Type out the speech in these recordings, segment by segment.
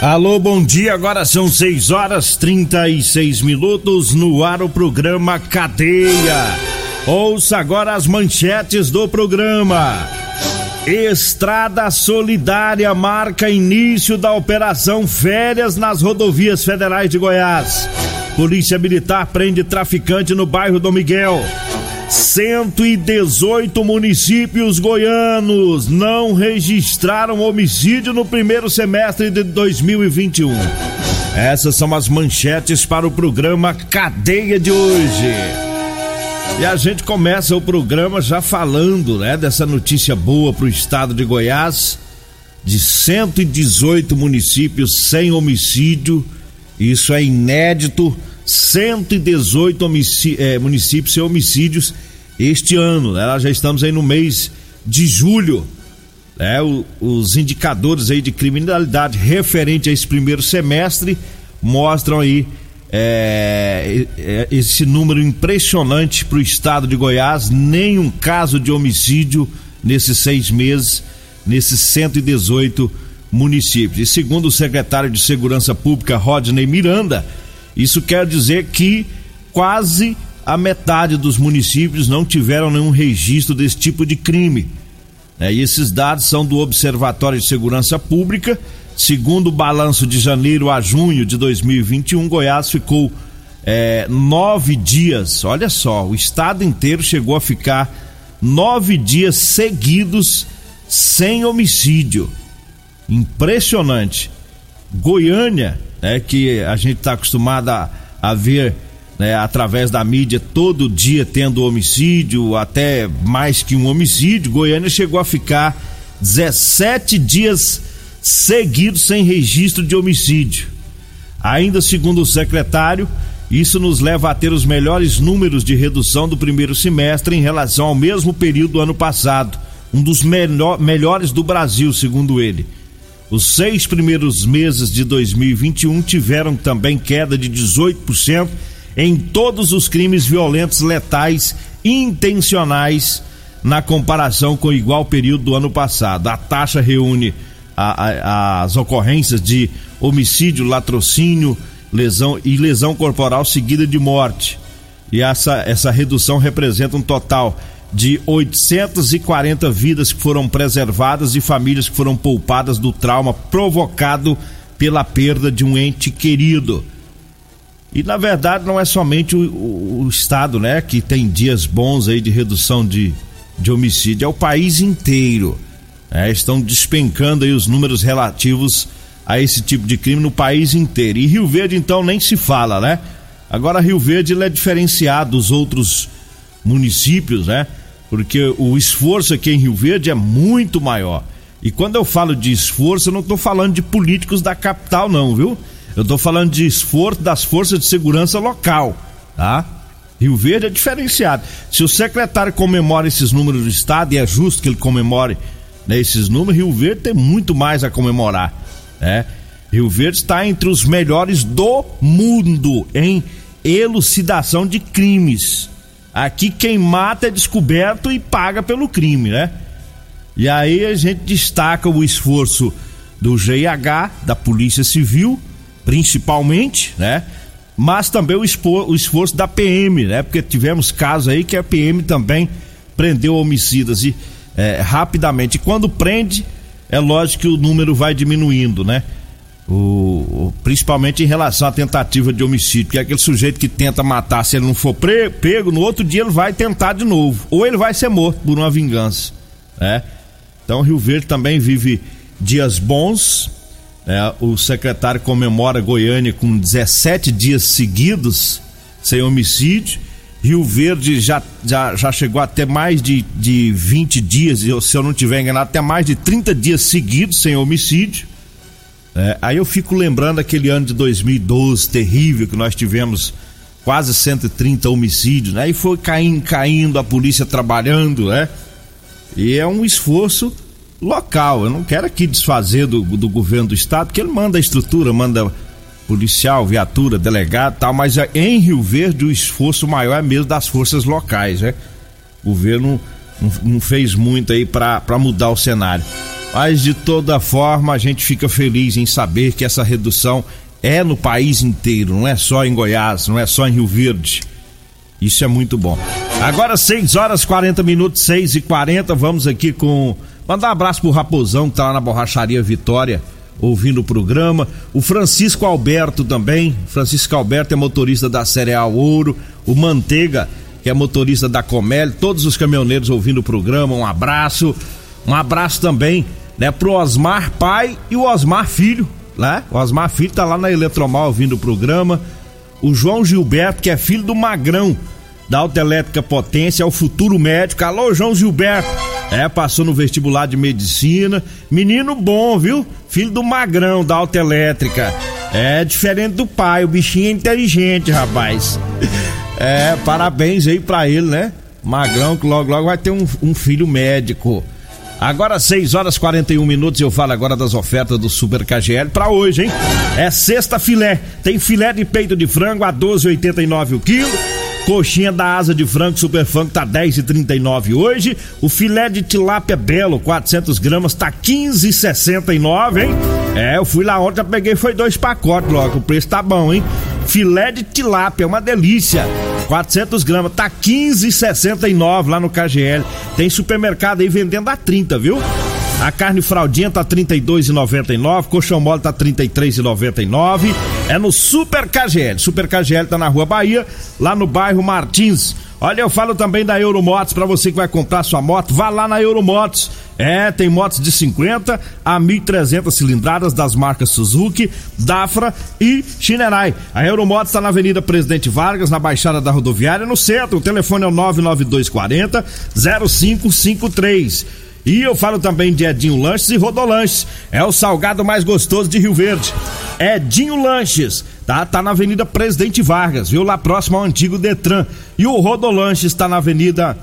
Alô, bom dia. Agora são 6 horas 36 minutos no ar o programa Cadeia. Ouça agora as manchetes do programa. Estrada Solidária marca início da operação Férias nas rodovias federais de Goiás. Polícia Militar prende traficante no bairro do Miguel. 118 municípios goianos não registraram homicídio no primeiro semestre de 2021. Essas são as manchetes para o programa Cadeia de hoje. E a gente começa o programa já falando, né, dessa notícia boa para o estado de Goiás, de 118 municípios sem homicídio. Isso é inédito 118 é, municípios sem homicídios este ano. Né? Nós já estamos aí no mês de julho. Né? O, os indicadores aí de criminalidade referente a esse primeiro semestre mostram aí é, é, esse número impressionante para o estado de Goiás. Nenhum caso de homicídio nesses seis meses, nesses 118 municípios. E segundo o secretário de Segurança Pública, Rodney Miranda, isso quer dizer que quase a metade dos municípios não tiveram nenhum registro desse tipo de crime. É, e esses dados são do Observatório de Segurança Pública. Segundo o balanço de janeiro a junho de 2021, Goiás ficou é, nove dias. Olha só, o estado inteiro chegou a ficar nove dias seguidos sem homicídio. Impressionante. Goiânia né, que a gente está acostumado a, a ver né, através da mídia todo dia tendo homicídio, até mais que um homicídio. Goiânia chegou a ficar 17 dias seguidos sem registro de homicídio. Ainda segundo o secretário, isso nos leva a ter os melhores números de redução do primeiro semestre em relação ao mesmo período do ano passado, um dos melhor, melhores do Brasil, segundo ele. Os seis primeiros meses de 2021 tiveram também queda de 18% em todos os crimes violentos letais intencionais na comparação com o igual período do ano passado. A taxa reúne a, a, as ocorrências de homicídio, latrocínio, lesão e lesão corporal seguida de morte. E essa, essa redução representa um total de 840 vidas que foram preservadas e famílias que foram poupadas do trauma provocado pela perda de um ente querido. E na verdade não é somente o, o, o, Estado, né, que tem dias bons aí de redução de, de homicídio, é o país inteiro. É, estão despencando aí os números relativos a esse tipo de crime no país inteiro. E Rio Verde então nem se fala, né? Agora Rio Verde é diferenciado dos outros municípios, né? Porque o esforço aqui em Rio Verde é muito maior. E quando eu falo de esforço, eu não estou falando de políticos da capital, não, viu? Eu estou falando de esforço das forças de segurança local, tá? Rio Verde é diferenciado. Se o secretário comemora esses números do estado, e é justo que ele comemore né, esses números, Rio Verde tem muito mais a comemorar, né? Rio Verde está entre os melhores do mundo em elucidação de crimes. Aqui quem mata é descoberto e paga pelo crime, né? E aí a gente destaca o esforço do GIH, da Polícia Civil, principalmente, né? mas também o, o esforço da PM, né? Porque tivemos casos aí que a PM também prendeu homicidas e é, rapidamente. E quando prende, é lógico que o número vai diminuindo, né? O, principalmente em relação à tentativa de homicídio, que é aquele sujeito que tenta matar, se ele não for pego, no outro dia ele vai tentar de novo, ou ele vai ser morto por uma vingança, né? Então Rio Verde também vive dias bons, é, o secretário comemora Goiânia com 17 dias seguidos sem homicídio. Rio Verde já, já, já chegou até mais de, de 20 dias, se eu não tiver enganado, até mais de 30 dias seguidos sem homicídio. É, aí eu fico lembrando aquele ano de 2012 terrível que nós tivemos quase 130 homicídios, né? E foi caindo, caindo, a polícia trabalhando, né? E é um esforço local. Eu não quero aqui desfazer do, do governo do estado, porque ele manda a estrutura, manda policial, viatura, delegado tal, mas é em Rio Verde o esforço maior é mesmo das forças locais, né? O governo não, não fez muito aí para mudar o cenário. Mas de toda forma a gente fica feliz em saber que essa redução é no país inteiro, não é só em Goiás, não é só em Rio Verde. Isso é muito bom. Agora 6 horas 40 minutos, 6 e 40 vamos aqui com Mandar um abraço pro Raposão, que tá lá na Borracharia Vitória, ouvindo o programa. O Francisco Alberto também. Francisco Alberto é motorista da Cereal Ouro. O Manteiga, que é motorista da Comel. Todos os caminhoneiros ouvindo o programa. Um abraço. Um abraço também, né, pro Osmar pai e o Osmar filho, né? O Osmar filho tá lá na Eletromal ouvindo o programa. O João Gilberto, que é filho do Magrão da Autoelétrica Potência, é o futuro médico. Alô, João Gilberto. É, passou no vestibular de medicina. Menino bom, viu? Filho do Magrão, da Autoelétrica. É diferente do pai, o bichinho é inteligente, rapaz. É, parabéns aí pra ele, né? Magrão, que logo, logo vai ter um, um filho médico. Agora 6 horas 41 minutos, eu falo agora das ofertas do Super KGL para hoje, hein? É sexta filé. Tem filé de peito de frango a 12,89 o quilo Coxinha da asa de frango super funk tá 10,39 hoje. O filé de tilápia belo, 400 gramas, tá 15,69, hein? É, eu fui lá ontem, já peguei, foi dois pacotes logo. O preço tá bom, hein? Filé de tilápia, uma delícia. 400 gramas, tá 15,69 lá no KGL. Tem supermercado aí vendendo a 30, viu? A carne fraldinha tá 32,99, colchão mole tá 33,99. É no Super KGL. Super KGL tá na Rua Bahia, lá no bairro Martins. Olha, eu falo também da Euromotos para você que vai comprar sua moto, vá lá na Euromotos. É, tem motos de 50 a 1.300 cilindradas das marcas Suzuki, Dafra e Shinerai. A Euromotos está na Avenida Presidente Vargas, na Baixada da Rodoviária, no centro. O telefone é o 99240 0553. E eu falo também de Edinho Lanches e Rodolanches. É o salgado mais gostoso de Rio Verde. Edinho Lanches, tá? Tá na Avenida Presidente Vargas, viu? Lá próximo ao antigo Detran. E o Rodolanches está na Avenida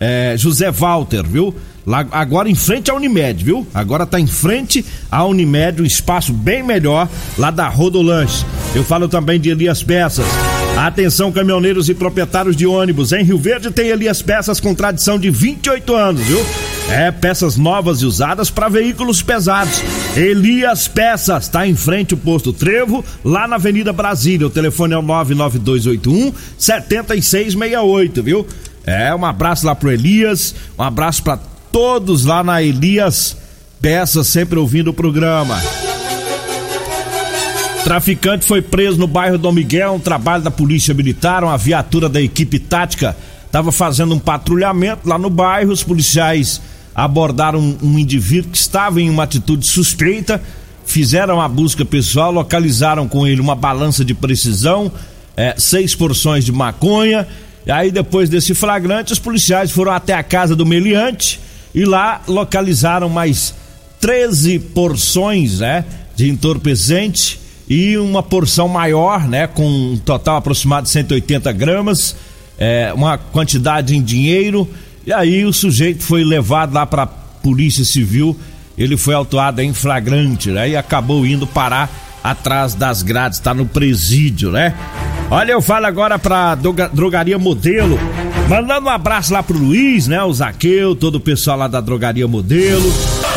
é, José Walter, viu? Lá, agora em frente à Unimed, viu? Agora tá em frente à Unimed, um espaço bem melhor lá da Rodolanche. Eu falo também de Elias Peças. Atenção, caminhoneiros e proprietários de ônibus. Em Rio Verde tem Elias Peças com tradição de 28 anos, viu? É, peças novas e usadas para veículos pesados. Elias Peças, tá em frente ao posto Trevo, lá na Avenida Brasília. O telefone é o 99281 7668, viu? É, um abraço lá pro Elias, um abraço para todos lá na Elias Peças, sempre ouvindo o programa. Traficante foi preso no bairro Dom Miguel, um trabalho da Polícia Militar, uma viatura da equipe tática estava fazendo um patrulhamento lá no bairro. Os policiais abordaram um, indivíduo que estava em uma atitude suspeita, fizeram a busca pessoal, localizaram com ele uma balança de precisão, é, seis porções de maconha. E aí, depois desse flagrante, os policiais foram até a casa do meliante e lá localizaram mais 13 porções né, de entorpecente e uma porção maior, né, com um total aproximado de 180 gramas, é, uma quantidade em dinheiro. E aí o sujeito foi levado lá para a Polícia Civil. Ele foi autuado em flagrante, né? E acabou indo parar atrás das grades, está no presídio, né? Olha, eu falo agora pra drogaria modelo. Mandando um abraço lá pro Luiz, né? O Zaqueu, todo o pessoal lá da drogaria modelo.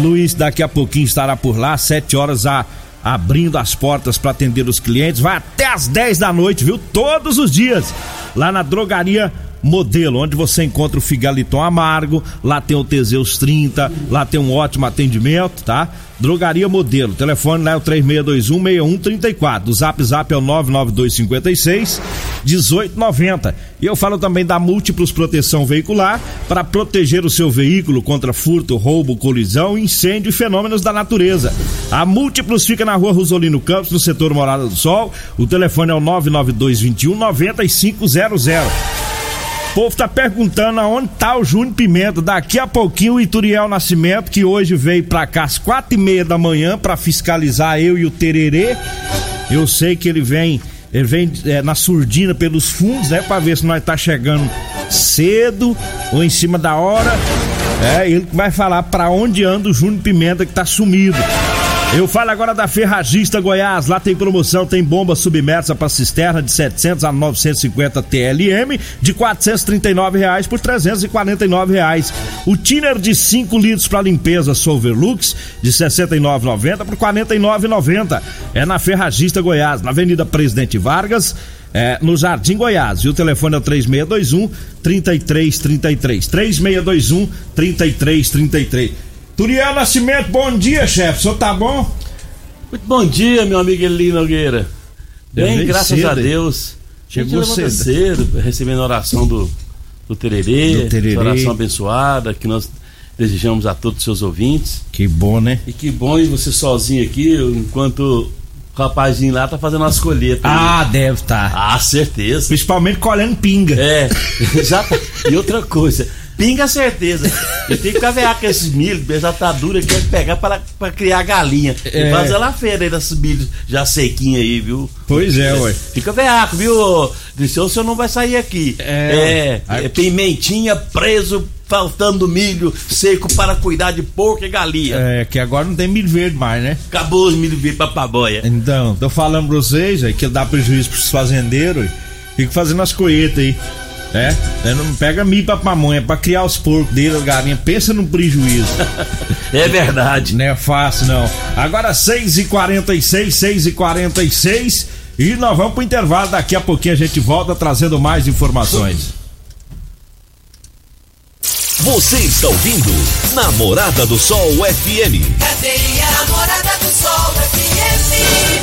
Luiz daqui a pouquinho estará por lá, sete horas a abrindo as portas para atender os clientes. Vai até às 10 da noite, viu? Todos os dias. Lá na drogaria Modelo, onde você encontra o Figaliton Amargo, lá tem o Teseus 30, lá tem um ótimo atendimento, tá? Drogaria Modelo, telefone lá é o 36216134, o zap zap é o 99256 1890. E eu falo também da Múltiplos Proteção Veicular para proteger o seu veículo contra furto, roubo, colisão, incêndio e fenômenos da natureza. A Múltiplos fica na rua Rosolino Campos, no setor Morada do Sol. O telefone é o 99221 9500. Povo tá perguntando aonde tá o Júnior Pimenta. Daqui a pouquinho o Ituriel Nascimento, que hoje veio pra cá às quatro e meia da manhã pra fiscalizar eu e o Tererê. Eu sei que ele vem, ele vem é, na surdina pelos fundos, né? Pra ver se nós tá chegando cedo ou em cima da hora. É, ele vai falar pra onde anda o Júnior Pimenta que tá sumido. Eu falo agora da Ferragista Goiás. Lá tem promoção, tem bomba submersa para cisterna de 700 a 950 TLM de 439 reais por 349 reais. O tiner de 5 litros para limpeza Solverlux de 69,90 por 49,90. É na Ferragista Goiás, na Avenida Presidente Vargas. É, no Jardim Goiás. E o telefone é o 3621 3333. 3621 3333. Turiel Nascimento, bom dia, chefe. O senhor tá bom? Muito bom dia, meu amigo Eli Nogueira. Bem, graças cedo, a Deus. Chegou cedo. cedo, recebendo a oração do, do Tererê, do Tererê. oração abençoada, que nós desejamos a todos os seus ouvintes. Que bom, né? E que bom você sozinho aqui, enquanto o rapazinho lá tá fazendo as colheitas. Ah, aí. deve estar. Tá. Ah, certeza. Principalmente colhendo pinga. É, já tá. E outra coisa, Pinga certeza. Eu tenho que cavear com esses milho, já tá dura, quer pegar para, para criar galinha. É. E fazer lá feira aí desses milhos já sequinho aí, viu? Pois é, ué. Fica veaco, viu? Disse, o senhor não vai sair aqui. É, é, é pimentinha preso, faltando milho seco para cuidar de porco e galinha. É, que agora não tem milho verde mais, né? Acabou os milho verde pra paboia. Então, tô falando pra vocês é, que dá prejuízo pros fazendeiros. Fico fazendo as colheitas aí. É, é não pega milho pra pamonha, pra criar os porcos dele, a galinha. Pensa no prejuízo. é verdade. Não é fácil, não. Agora 6h46, 6h46. E nós vamos pro intervalo. Daqui a pouquinho a gente volta trazendo mais informações. Você está ouvindo Namorada do Sol FM. Cadê a Namorada do Sol FM?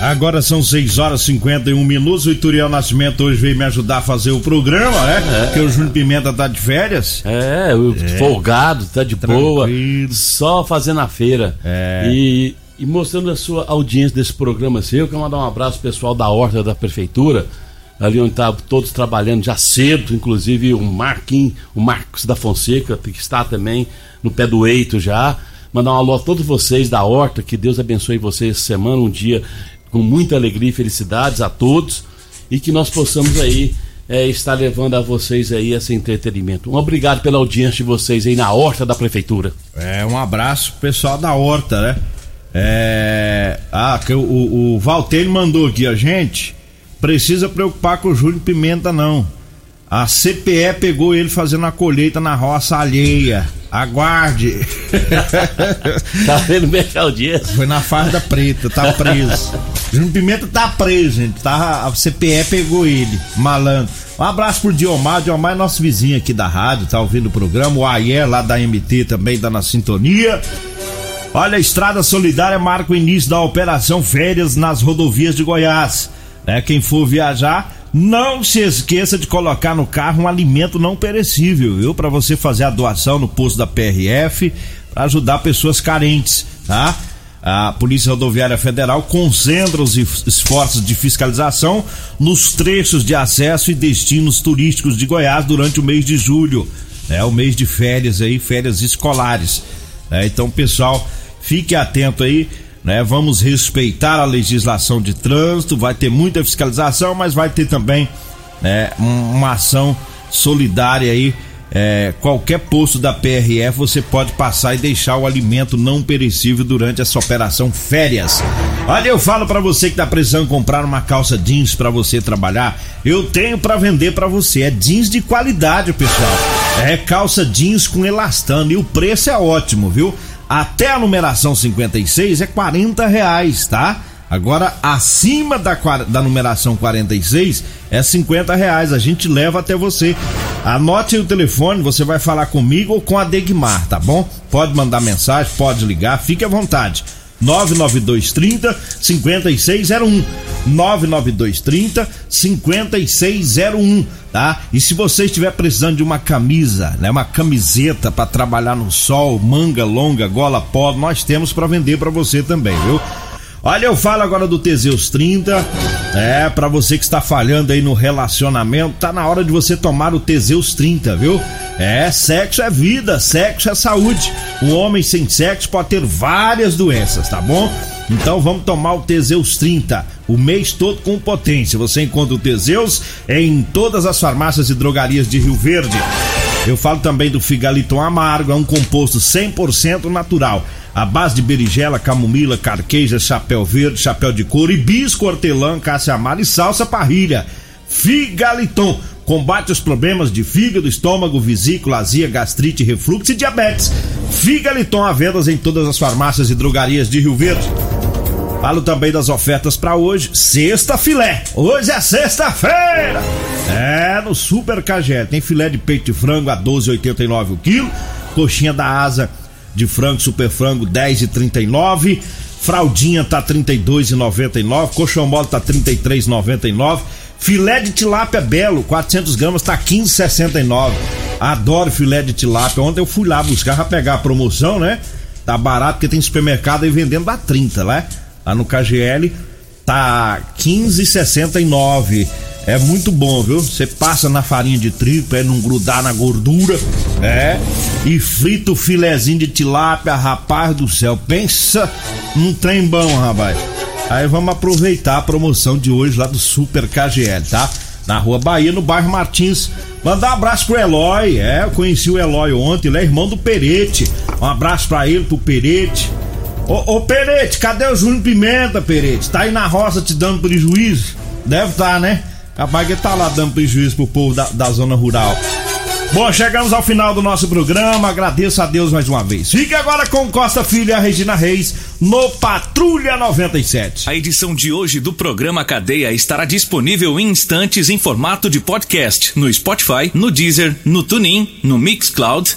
Agora são 6 horas e 51 minutos. O Ituriel Nascimento hoje veio me ajudar a fazer o programa, né? É. Porque o Júnior Pimenta tá de férias. É, o é. folgado, tá de Tranquilo. boa. Só fazendo a feira. É. E, e mostrando a sua audiência desse programa seu. Eu quero mandar um abraço pessoal da Horta da Prefeitura ali onde tá todos trabalhando já cedo, inclusive o Marquinhos, o Marcos da Fonseca, que está também no pé do eito já. Mandar um alô a todos vocês da Horta, que Deus abençoe vocês essa semana, um dia com muita alegria e felicidades a todos e que nós possamos aí é, estar levando a vocês aí esse entretenimento. Um obrigado pela audiência de vocês aí na horta da prefeitura. É, um abraço pessoal da horta, né? É, ah, que o, o, o mandou aqui, a gente precisa preocupar com o Júlio Pimenta não. A CPE pegou ele fazendo a colheita na roça alheia. Aguarde. tá vendo bem que audiência? Foi na farda preta, tá preso. Júnior Pimenta tá preso, gente. Tá, a CPE pegou ele, malandro. Um abraço pro Diomar. Diomar é nosso vizinho aqui da rádio, tá ouvindo o programa. O Ayer lá da MT também tá na sintonia. Olha, a Estrada Solidária marca o início da operação Férias nas rodovias de Goiás. É, quem for viajar não se esqueça de colocar no carro um alimento não perecível, viu? Para você fazer a doação no posto da PRF, para ajudar pessoas carentes, tá? A Polícia Rodoviária Federal concentra os esforços de fiscalização nos trechos de acesso e destinos turísticos de Goiás durante o mês de julho. É o mês de férias aí, férias escolares. É, então, pessoal, fique atento aí né? Vamos respeitar a legislação de trânsito, vai ter muita fiscalização, mas vai ter também né, uma ação solidária aí. É, qualquer posto da PRF você pode passar e deixar o alimento não perecível durante essa operação férias. Olha, eu falo para você que tá precisando comprar uma calça jeans para você trabalhar, eu tenho para vender para você. É jeans de qualidade, pessoal. É calça jeans com elastano e o preço é ótimo, viu? Até a numeração 56 é 40 reais, tá? Agora, acima da, da numeração 46 é 50 reais. A gente leva até você. Anote o telefone, você vai falar comigo ou com a Degmar, tá bom? Pode mandar mensagem, pode ligar, fique à vontade. 99230 5601. 99230 5601, tá? E se você estiver precisando de uma camisa, né, uma camiseta para trabalhar no sol, manga longa, gola pó, nós temos para vender para você também, viu? Olha, eu falo agora do Teseus 30. É, para você que está falhando aí no relacionamento, tá na hora de você tomar o Teseus 30, viu? É, sexo é vida, sexo é saúde. Um homem sem sexo pode ter várias doenças, tá bom? Então vamos tomar o Teseus 30, o mês todo com potência. Você encontra o Teseus em todas as farmácias e drogarias de Rio Verde. Eu falo também do Figaliton Amargo, é um composto 100% natural a base de berigela, camomila, carqueja, chapéu verde, chapéu de couro, hibisco, hortelã, caça amara e salsa parrilha. Figaliton combate os problemas de fígado, estômago, vesícula, azia, gastrite, refluxo e diabetes. Figaliton à vendas em todas as farmácias e drogarias de Rio Verde. Falo também das ofertas para hoje. Sexta filé. Hoje é sexta-feira. É, no Super KGL. Tem filé de peito de frango a 12,89 o quilo. Coxinha da asa de frango, super frango 10,39. Fraldinha tá 32,99. Colchão mole tá 33,99. Filé de tilápia belo, 400 gramas, tá 15,69. Adoro filé de tilápia. Ontem eu fui lá buscar pra pegar a promoção, né? Tá barato porque tem supermercado aí vendendo a 30, né? Lá no KGL tá 15,69. É muito bom, viu? Você passa na farinha de trigo é não grudar na gordura, é. E frita o filezinho de tilápia, rapaz do céu. Pensa num trem bom, rapaz. Aí vamos aproveitar a promoção de hoje lá do Super KGL, tá? Na Rua Bahia, no bairro Martins. Mandar um abraço pro Eloy, é, eu conheci o Eloy ontem, ele é irmão do Perete. Um abraço pra ele, pro Perete. Ô, ô Perete, cadê o Júnior Pimenta, Perete? Tá aí na roça te dando prejuízo? Deve estar, tá, né? Capaz que tá lá dando prejuízo pro povo da, da zona rural. Bom, chegamos ao final do nosso programa. Agradeço a Deus mais uma vez. Fique agora com Costa Filho e a Regina Reis no Patrulha 97. A edição de hoje do programa Cadeia estará disponível em instantes em formato de podcast no Spotify, no Deezer, no TuneIn, no Mixcloud,